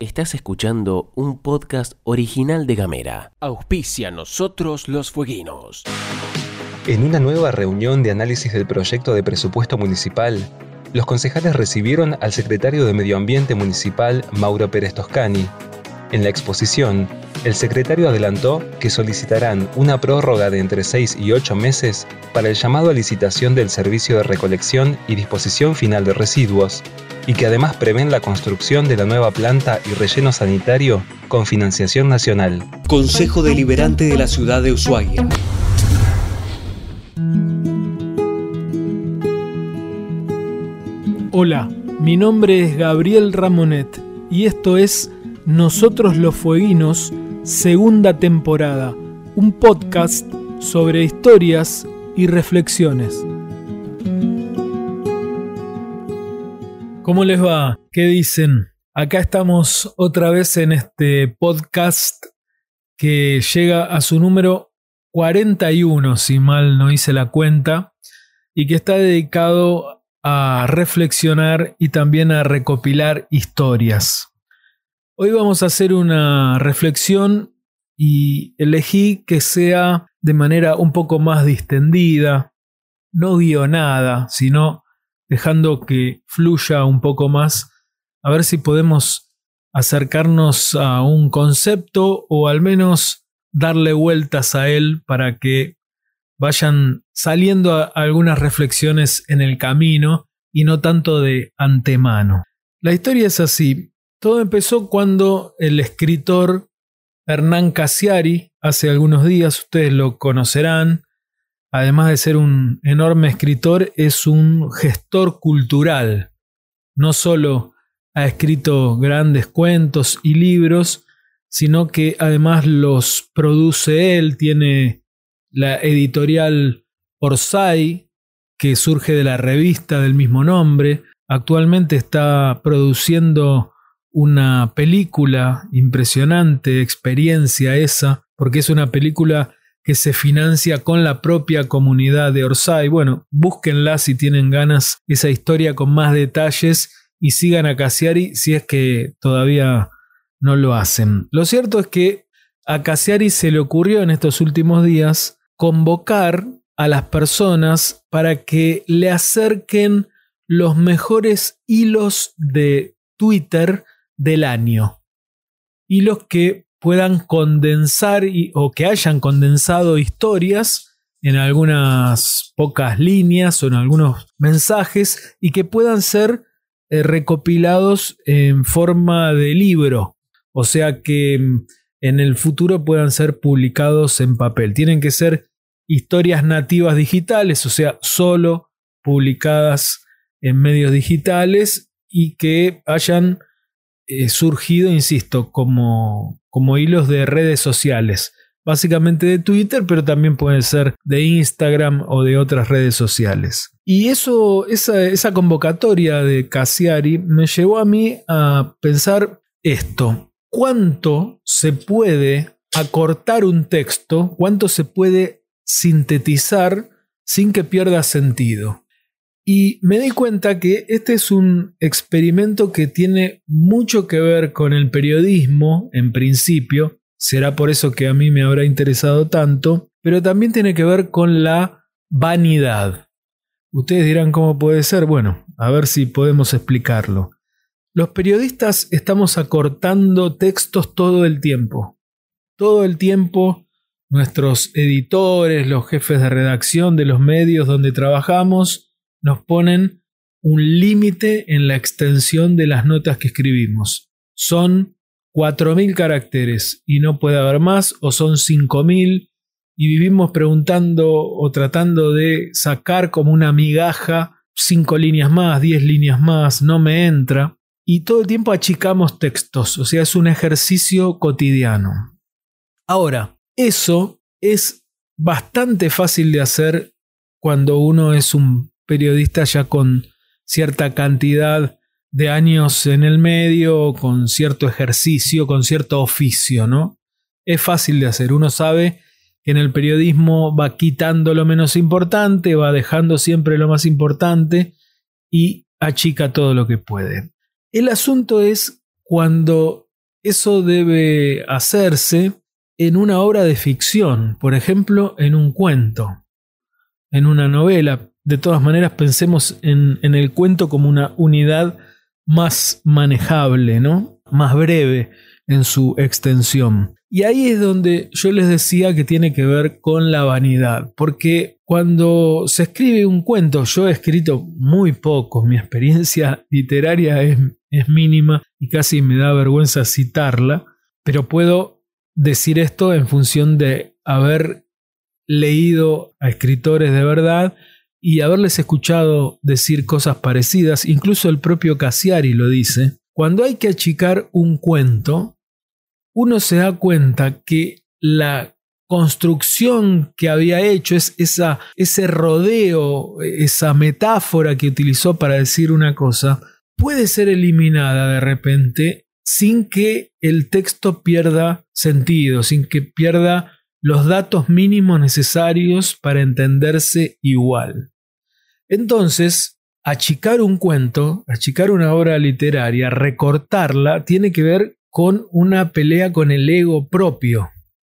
Estás escuchando un podcast original de Gamera. Auspicia nosotros los fueguinos. En una nueva reunión de análisis del proyecto de presupuesto municipal, los concejales recibieron al secretario de Medio Ambiente Municipal, Mauro Pérez Toscani. En la exposición, el secretario adelantó que solicitarán una prórroga de entre 6 y 8 meses para el llamado a licitación del servicio de recolección y disposición final de residuos, y que además prevén la construcción de la nueva planta y relleno sanitario con financiación nacional. Consejo Deliberante de la Ciudad de Ushuaia. Hola, mi nombre es Gabriel Ramonet y esto es Nosotros los Fueguinos, segunda temporada, un podcast sobre historias y reflexiones. ¿Cómo les va? ¿Qué dicen? Acá estamos otra vez en este podcast que llega a su número 41, si mal no hice la cuenta, y que está dedicado a reflexionar y también a recopilar historias. Hoy vamos a hacer una reflexión y elegí que sea de manera un poco más distendida, no guionada, sino dejando que fluya un poco más, a ver si podemos acercarnos a un concepto o al menos darle vueltas a él para que vayan saliendo algunas reflexiones en el camino y no tanto de antemano. La historia es así. Todo empezó cuando el escritor Hernán Casiari, hace algunos días, ustedes lo conocerán, además de ser un enorme escritor, es un gestor cultural. No solo ha escrito grandes cuentos y libros, sino que además los produce él, tiene la editorial Orsay, que surge de la revista del mismo nombre. Actualmente está produciendo una película impresionante, experiencia esa, porque es una película que se financia con la propia comunidad de Orsay. Bueno, búsquenla si tienen ganas esa historia con más detalles y sigan a Cassiari si es que todavía no lo hacen. Lo cierto es que a Cassiari se le ocurrió en estos últimos días convocar a las personas para que le acerquen los mejores hilos de Twitter del año. Hilos que puedan condensar o que hayan condensado historias en algunas pocas líneas o en algunos mensajes y que puedan ser eh, recopilados en forma de libro, o sea que mm, en el futuro puedan ser publicados en papel. Tienen que ser historias nativas digitales, o sea, solo publicadas en medios digitales y que hayan eh, surgido, insisto, como, como hilos de redes sociales. Básicamente de Twitter, pero también pueden ser de Instagram o de otras redes sociales. Y eso, esa, esa convocatoria de Cassiari me llevó a mí a pensar esto. ¿Cuánto se puede acortar un texto? ¿Cuánto se puede sintetizar sin que pierda sentido? Y me di cuenta que este es un experimento que tiene mucho que ver con el periodismo, en principio, será por eso que a mí me habrá interesado tanto, pero también tiene que ver con la vanidad. Ustedes dirán cómo puede ser, bueno, a ver si podemos explicarlo. Los periodistas estamos acortando textos todo el tiempo. Todo el tiempo nuestros editores, los jefes de redacción de los medios donde trabajamos, nos ponen un límite en la extensión de las notas que escribimos. Son 4.000 caracteres y no puede haber más, o son 5.000 y vivimos preguntando o tratando de sacar como una migaja 5 líneas más, 10 líneas más, no me entra. Y todo el tiempo achicamos textos, o sea, es un ejercicio cotidiano. Ahora, eso es bastante fácil de hacer cuando uno es un periodista ya con cierta cantidad de años en el medio, con cierto ejercicio, con cierto oficio, ¿no? Es fácil de hacer. Uno sabe que en el periodismo va quitando lo menos importante, va dejando siempre lo más importante y achica todo lo que puede. El asunto es cuando eso debe hacerse en una obra de ficción, por ejemplo, en un cuento, en una novela. De todas maneras, pensemos en, en el cuento como una unidad más manejable, ¿no? Más breve en su extensión. Y ahí es donde yo les decía que tiene que ver con la vanidad, porque cuando se escribe un cuento, yo he escrito muy poco, mi experiencia literaria es, es mínima y casi me da vergüenza citarla, pero puedo decir esto en función de haber leído a escritores de verdad y haberles escuchado decir cosas parecidas, incluso el propio Cassiari lo dice, cuando hay que achicar un cuento, uno se da cuenta que la construcción que había hecho, es esa, ese rodeo, esa metáfora que utilizó para decir una cosa, puede ser eliminada de repente sin que el texto pierda sentido, sin que pierda los datos mínimos necesarios para entenderse igual. Entonces, achicar un cuento, achicar una obra literaria, recortarla, tiene que ver con una pelea con el ego propio,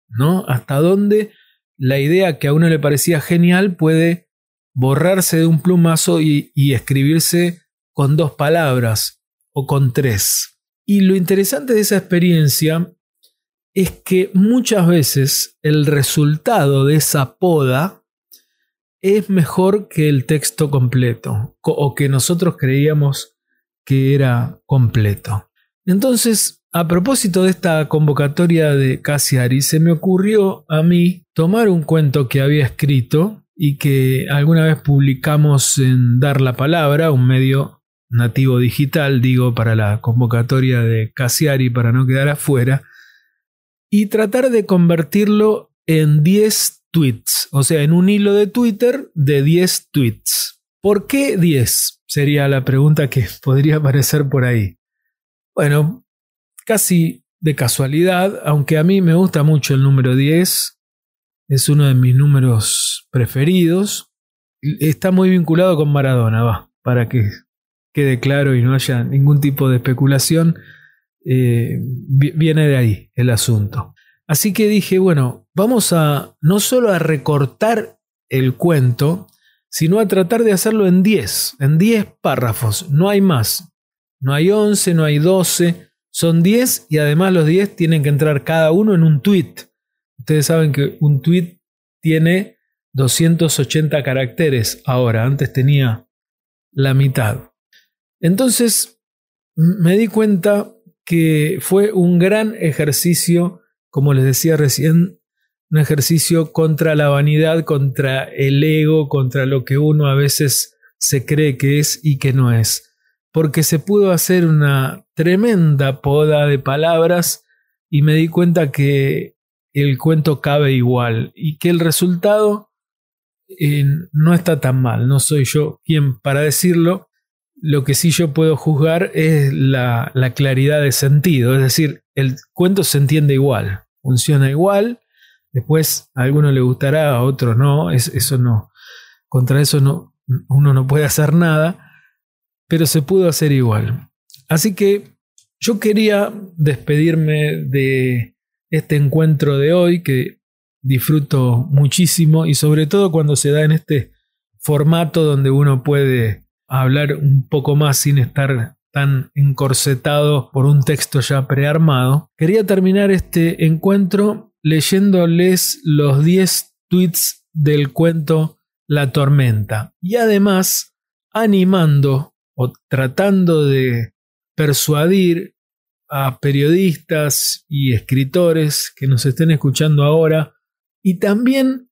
¿no? Hasta dónde la idea que a uno le parecía genial puede borrarse de un plumazo y, y escribirse con dos palabras o con tres. Y lo interesante de esa experiencia es que muchas veces el resultado de esa poda es mejor que el texto completo o que nosotros creíamos que era completo. Entonces, a propósito de esta convocatoria de Cassiari, se me ocurrió a mí tomar un cuento que había escrito y que alguna vez publicamos en Dar la Palabra, un medio nativo digital, digo, para la convocatoria de Cassiari para no quedar afuera, y tratar de convertirlo en 10 tweets, o sea, en un hilo de Twitter de 10 tweets. ¿Por qué 10? Sería la pregunta que podría aparecer por ahí. Bueno, casi de casualidad, aunque a mí me gusta mucho el número 10, es uno de mis números preferidos, está muy vinculado con Maradona, va, para que quede claro y no haya ningún tipo de especulación, eh, viene de ahí el asunto. Así que dije, bueno, vamos a no solo a recortar el cuento, sino a tratar de hacerlo en 10, en 10 párrafos, no hay más. No hay 11, no hay 12, son 10 y además los 10 tienen que entrar cada uno en un tweet. Ustedes saben que un tweet tiene 280 caracteres ahora, antes tenía la mitad. Entonces me di cuenta que fue un gran ejercicio como les decía recién, un ejercicio contra la vanidad, contra el ego, contra lo que uno a veces se cree que es y que no es. Porque se pudo hacer una tremenda poda de palabras y me di cuenta que el cuento cabe igual y que el resultado eh, no está tan mal. No soy yo quien para decirlo. Lo que sí yo puedo juzgar es la, la claridad de sentido, es decir, el cuento se entiende igual, funciona igual. Después a alguno le gustará, a otro no. eso no. Contra eso no, uno no puede hacer nada. Pero se pudo hacer igual. Así que yo quería despedirme de este encuentro de hoy que disfruto muchísimo y sobre todo cuando se da en este formato donde uno puede hablar un poco más sin estar tan encorsetado por un texto ya prearmado, quería terminar este encuentro leyéndoles los 10 tweets del cuento La tormenta. Y además animando o tratando de persuadir a periodistas y escritores que nos estén escuchando ahora y también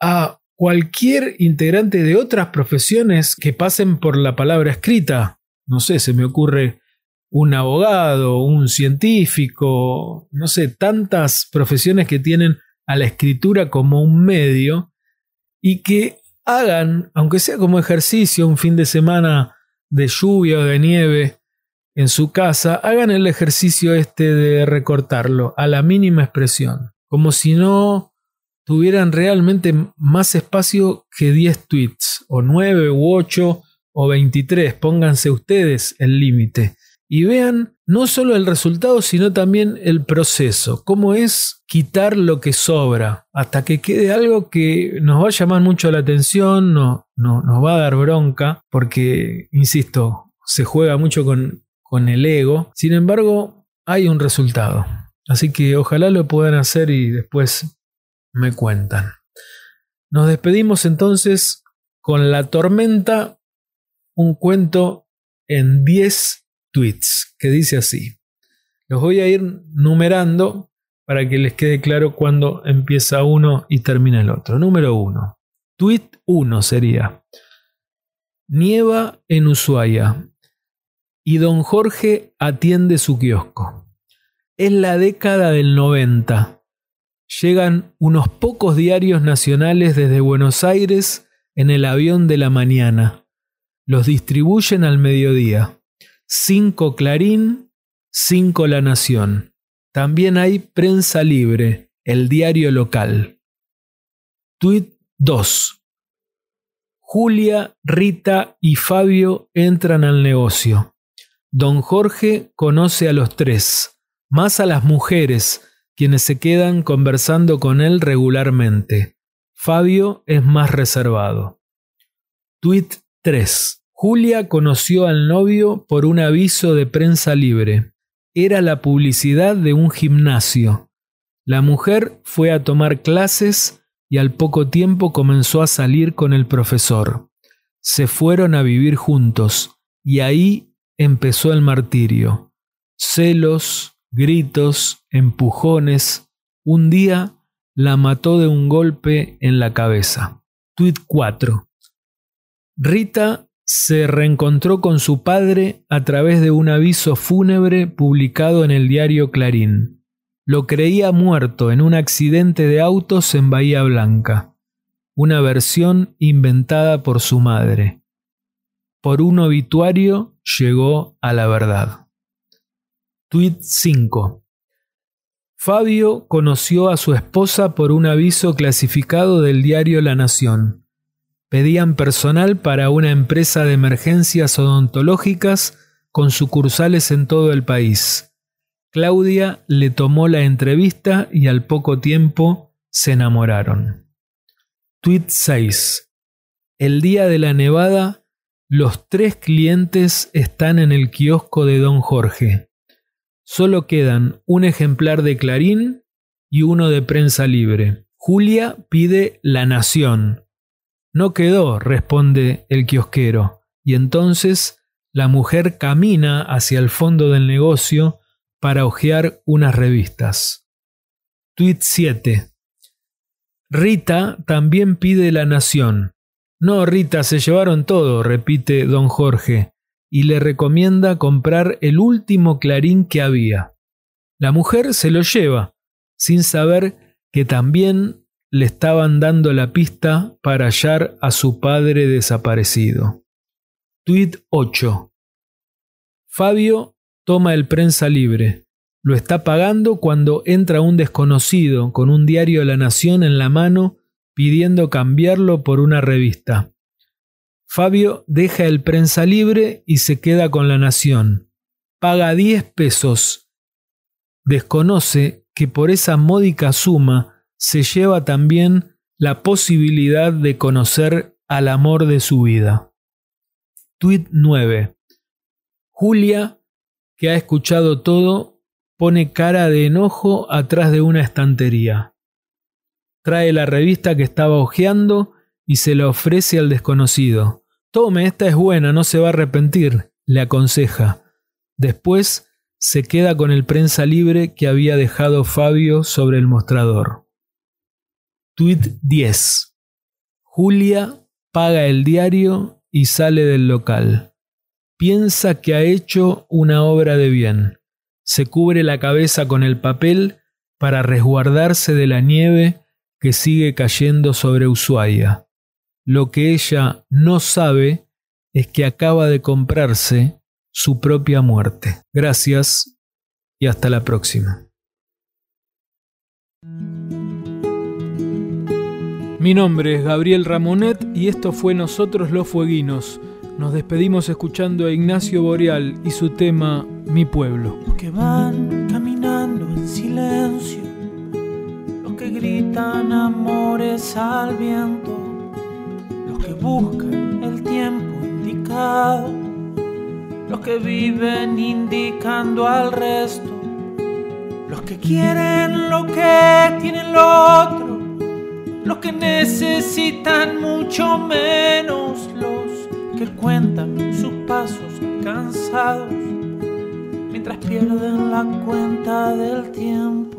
a cualquier integrante de otras profesiones que pasen por la palabra escrita, no sé, se me ocurre un abogado, un científico, no sé, tantas profesiones que tienen a la escritura como un medio y que hagan, aunque sea como ejercicio, un fin de semana de lluvia o de nieve en su casa, hagan el ejercicio este de recortarlo a la mínima expresión, como si no tuvieran realmente más espacio que 10 tweets, o 9 u 8 o 23, pónganse ustedes el límite. Y vean no solo el resultado, sino también el proceso, cómo es quitar lo que sobra, hasta que quede algo que nos va a llamar mucho la atención, no, no, nos va a dar bronca, porque, insisto, se juega mucho con, con el ego. Sin embargo, hay un resultado. Así que ojalá lo puedan hacer y después me cuentan. Nos despedimos entonces con La Tormenta, un cuento en 10 tweets que dice así. Los voy a ir numerando para que les quede claro cuándo empieza uno y termina el otro. Número 1. Tweet 1 sería. Nieva en Ushuaia y don Jorge atiende su kiosco. Es la década del 90 llegan unos pocos diarios nacionales desde Buenos Aires en el avión de la mañana. Los distribuyen al mediodía. Cinco Clarín, cinco La Nación. También hay Prensa Libre, el diario local. Tweet 2. Julia, Rita y Fabio entran al negocio. Don Jorge conoce a los tres, más a las mujeres, quienes se quedan conversando con él regularmente. Fabio es más reservado. Tweet 3. Julia conoció al novio por un aviso de prensa libre. Era la publicidad de un gimnasio. La mujer fue a tomar clases y al poco tiempo comenzó a salir con el profesor. Se fueron a vivir juntos y ahí empezó el martirio. Celos, gritos, empujones. Un día la mató de un golpe en la cabeza. Tweet 4. Rita se reencontró con su padre a través de un aviso fúnebre publicado en el diario Clarín. Lo creía muerto en un accidente de autos en Bahía Blanca, una versión inventada por su madre. Por un obituario llegó a la verdad. Tweet 5. Fabio conoció a su esposa por un aviso clasificado del diario La Nación. Pedían personal para una empresa de emergencias odontológicas con sucursales en todo el país. Claudia le tomó la entrevista y al poco tiempo se enamoraron. Tweet 6. El día de la nevada, los tres clientes están en el kiosco de don Jorge. Solo quedan un ejemplar de Clarín y uno de prensa libre. Julia pide La Nación. No quedó, responde el kiosquero, y entonces la mujer camina hacia el fondo del negocio para hojear unas revistas. Tweet 7. Rita también pide La Nación. No, Rita, se llevaron todo, repite don Jorge y le recomienda comprar el último clarín que había. La mujer se lo lleva, sin saber que también le estaban dando la pista para hallar a su padre desaparecido. Tweet 8. Fabio toma el prensa libre. Lo está pagando cuando entra un desconocido con un diario la Nación en la mano pidiendo cambiarlo por una revista. Fabio deja el prensa libre y se queda con la nación. Paga 10 pesos. Desconoce que por esa módica suma se lleva también la posibilidad de conocer al amor de su vida. Tweet 9. Julia, que ha escuchado todo, pone cara de enojo atrás de una estantería. Trae la revista que estaba hojeando y se la ofrece al desconocido. Tome, esta es buena, no se va a arrepentir, le aconseja. Después se queda con el prensa libre que había dejado Fabio sobre el mostrador. Tweet 10. Julia paga el diario y sale del local. Piensa que ha hecho una obra de bien. Se cubre la cabeza con el papel para resguardarse de la nieve que sigue cayendo sobre Ushuaia. Lo que ella no sabe es que acaba de comprarse su propia muerte. Gracias y hasta la próxima. Mi nombre es Gabriel Ramonet y esto fue Nosotros los Fueguinos. Nos despedimos escuchando a Ignacio Boreal y su tema Mi pueblo. Los que van caminando en silencio, los que gritan amores al viento, los que buscan el tiempo indicado, los que viven indicando al resto, los que quieren lo que tienen lo otro, los que necesitan mucho menos, los que cuentan sus pasos cansados mientras pierden la cuenta del tiempo.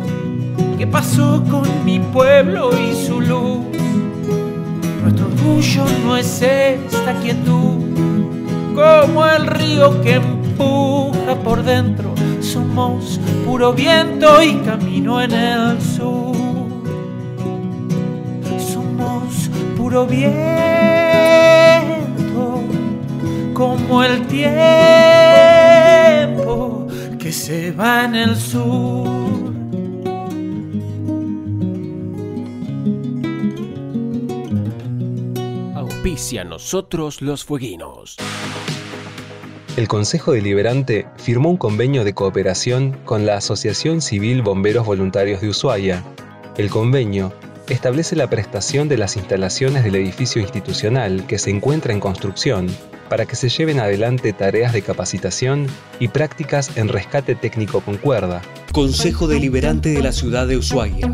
¿Qué pasó con mi pueblo y su luz? Nuestro orgullo no es esta quietud, como el río que empuja por dentro. Somos puro viento y camino en el sur. puro viento, como el tiempo que se va en el sur. Auspicia nosotros los fueguinos. El Consejo Deliberante firmó un convenio de cooperación con la Asociación Civil Bomberos Voluntarios de Ushuaia. El convenio establece la prestación de las instalaciones del edificio institucional que se encuentra en construcción para que se lleven adelante tareas de capacitación y prácticas en rescate técnico con cuerda. Consejo Deliberante de la Ciudad de Ushuaia.